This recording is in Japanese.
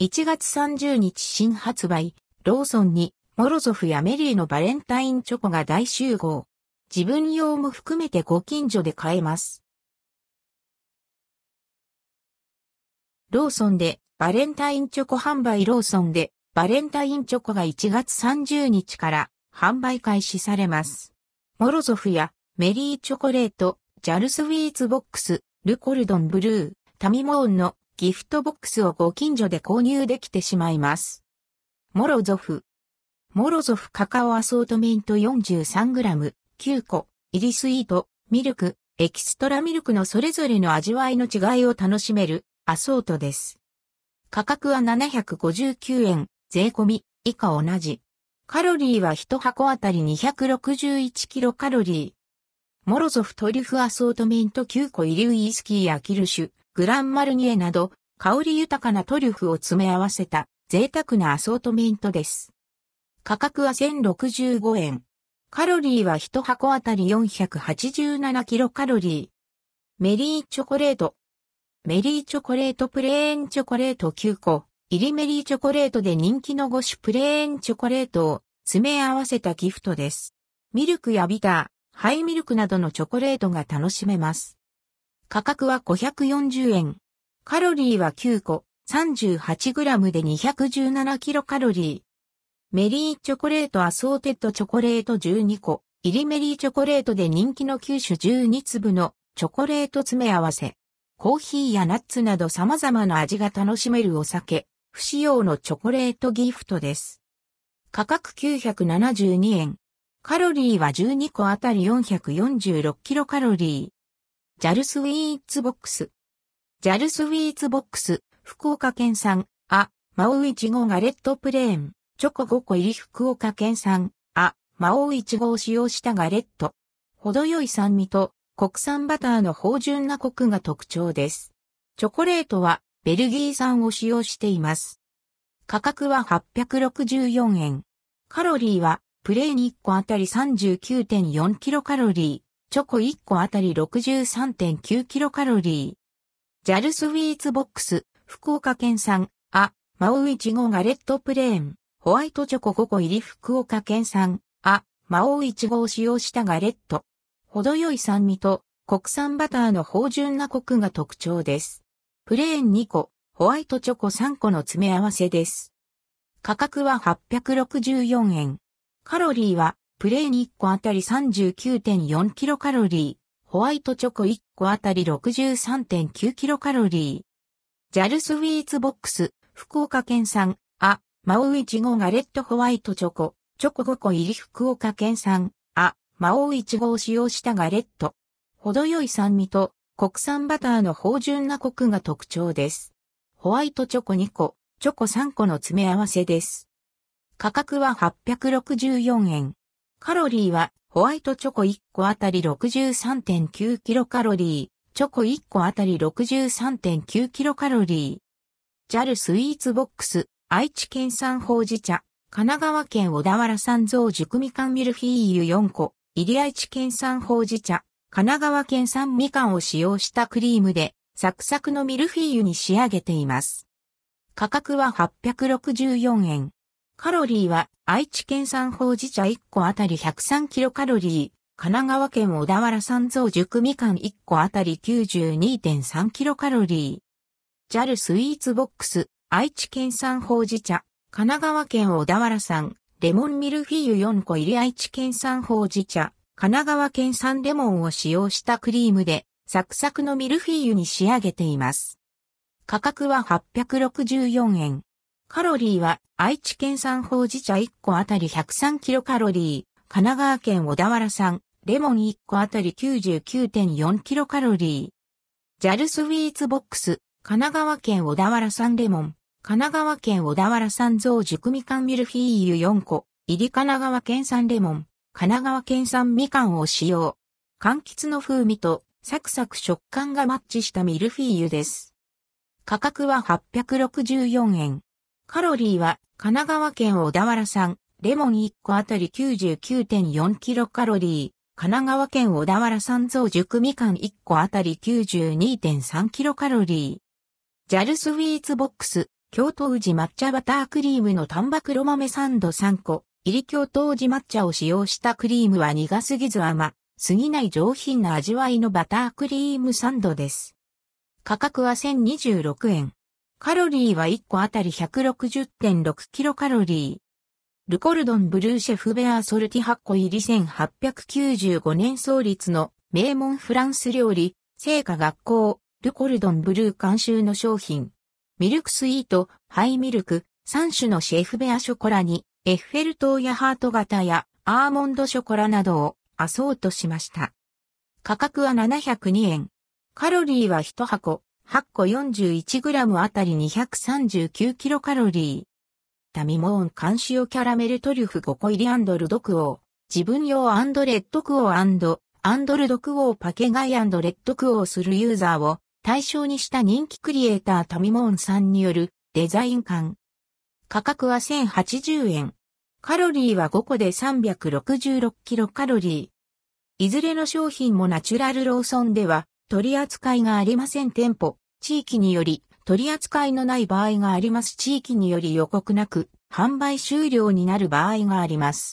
1月30日新発売、ローソンに、モロゾフやメリーのバレンタインチョコが大集合。自分用も含めてご近所で買えます。ローソンでバレンタインチョコ販売ローソンでバレンタインチョコが1月30日から販売開始されます。モロゾフやメリーチョコレート、ジャルスウィーツボックス、ルコルドンブルー、タミモーンのギフトボックスをご近所で購入できてしまいます。モロゾフ。モロゾフカカオアソートメント 43g、9個、入りスイート、ミルク、エキストラミルクのそれぞれの味わいの違いを楽しめるアソートです。価格は759円、税込み、以下同じ。カロリーは1箱あたり261キロカロリー。モロゾフトリュフアソートメント9個入りウイスキーやキルシュ、グランマルニエなど、香り豊かなトリュフを詰め合わせた贅沢なアソートメントです。価格は1065円。カロリーは1箱あたり487キロカロリー。メリーチョコレート。メリーチョコレートプレーンチョコレート9個。入りメリーチョコレートで人気の5種プレーンチョコレートを詰め合わせたギフトです。ミルクやビター、ハイミルクなどのチョコレートが楽しめます。価格は540円。カロリーは9個、38g で217キロカロリー。メリーチョコレートアソーテッドチョコレート12個、入りメリーチョコレートで人気の9種12粒のチョコレート詰め合わせ。コーヒーやナッツなど様々な味が楽しめるお酒、不使用のチョコレートギフトです。価格972円。カロリーは12個あたり446キロカロリー。ジャルスウィーツボックス。ジャルスウィーツボックス、福岡県産、あまおういちごガレットプレーン、チョコ5個入り福岡県産、あまおういちごを使用したガレット。程よい酸味と国産バターの芳醇なコクが特徴です。チョコレートはベルギー産を使用しています。価格は864円。カロリーはプレーン1個あたり39.4キロカロリー。チョコ1個あたり63.9キロカロリー。ジャルスウィーツボックス、福岡県産、あ、マオイチゴガレットプレーン、ホワイトチョコ5個入り福岡県産、あまおういちごを使用したガレット。程よい酸味と国産バターの芳醇なコクが特徴です。プレーン2個、ホワイトチョコ3個の詰め合わせです。価格は864円。カロリーはプレーン1個あたり39.4キロカロリー、ホワイトチョコ1個あたり63.9キロカロリー。ジャルスウィーツボックス、福岡県産、あまおういちごガレットホワイトチョコ、チョコ5個入り福岡県産、あまおういちごを使用したガレット。程よい酸味と国産バターの芳醇なコクが特徴です。ホワイトチョコ2個、チョコ3個の詰め合わせです。価格は864円。カロリーはホワイトチョコ1個あたり63.9キロカロリー、チョコ1個あたり63.9キロカロリー。JAL スイーツボックス、愛知県産ほうじ茶、神奈川県小田原産造熟みかんミルフィーユ4個、入り愛知県産ほうじ茶、神奈川県産みかんを使用したクリームで、サクサクのミルフィーユに仕上げています。価格は864円。カロリーは愛知県産ほうじ茶1個あたり103キロカロリー、神奈川県小田原産造熟みかん1個あたり92.3キロカロリー。JAL スイーツボックス、愛知県産ほうじ茶、神奈川県小田原産、レモンミルフィーユ4個入り愛知県産ほうじ茶、神奈川県産レモンを使用したクリームで、サクサクのミルフィーユに仕上げています。価格は864円。カロリーは愛知県産ほうじ茶1個あたり103キロカロリー、神奈川県小田原産、レモン1個あたり99.4キロカロリー。ジャルスウィーツボックス、神奈川県小田原産レモン、神奈川県小田原産増熟みかんミルフィーユ4個、入り神奈川県産レモン、神奈川県産みかんを使用。柑橘の風味とサクサク食感がマッチしたミルフィーユです。価格は864円。カロリーは神奈川県小田原産、レモン1個あたり99.4キロカロリー、神奈川県小田原産増熟みかん1個あたり92.3キロカロリー。ジャルスウィーツボックス、京都宇治抹茶バタークリームの丹波黒豆サンド3個、入り京都宇治抹茶を使用したクリームは苦すぎず甘、すぎない上品な味わいのバタークリームサンドです。価格は1026円。カロリーは1個あたり160.6キロカロリー。ルコルドンブルーシェフベアソルティ8個入り1895年創立の名門フランス料理、聖火学校、ルコルドンブルー監修の商品。ミルクスイート、ハイミルク、3種のシェフベアショコラに、エッフェル塔やハート型やアーモンドショコラなどをアソートしました。価格は702円。カロリーは1箱、8個 41g あたり239キロカロリー。タミモーン監視用キャラメルトリュフ5個入りアンドルドクオー。自分用アンドレッドクオーアンド、ルドクオーパケガイアンドレッドクオーするユーザーを対象にした人気クリエイタータミモーンさんによるデザイン感。価格は1080円。カロリーは5個で366キロカロリー。いずれの商品もナチュラルローソンでは取り扱いがありません店舗、地域により取り扱いのない場合があります地域により予告なく販売終了になる場合があります。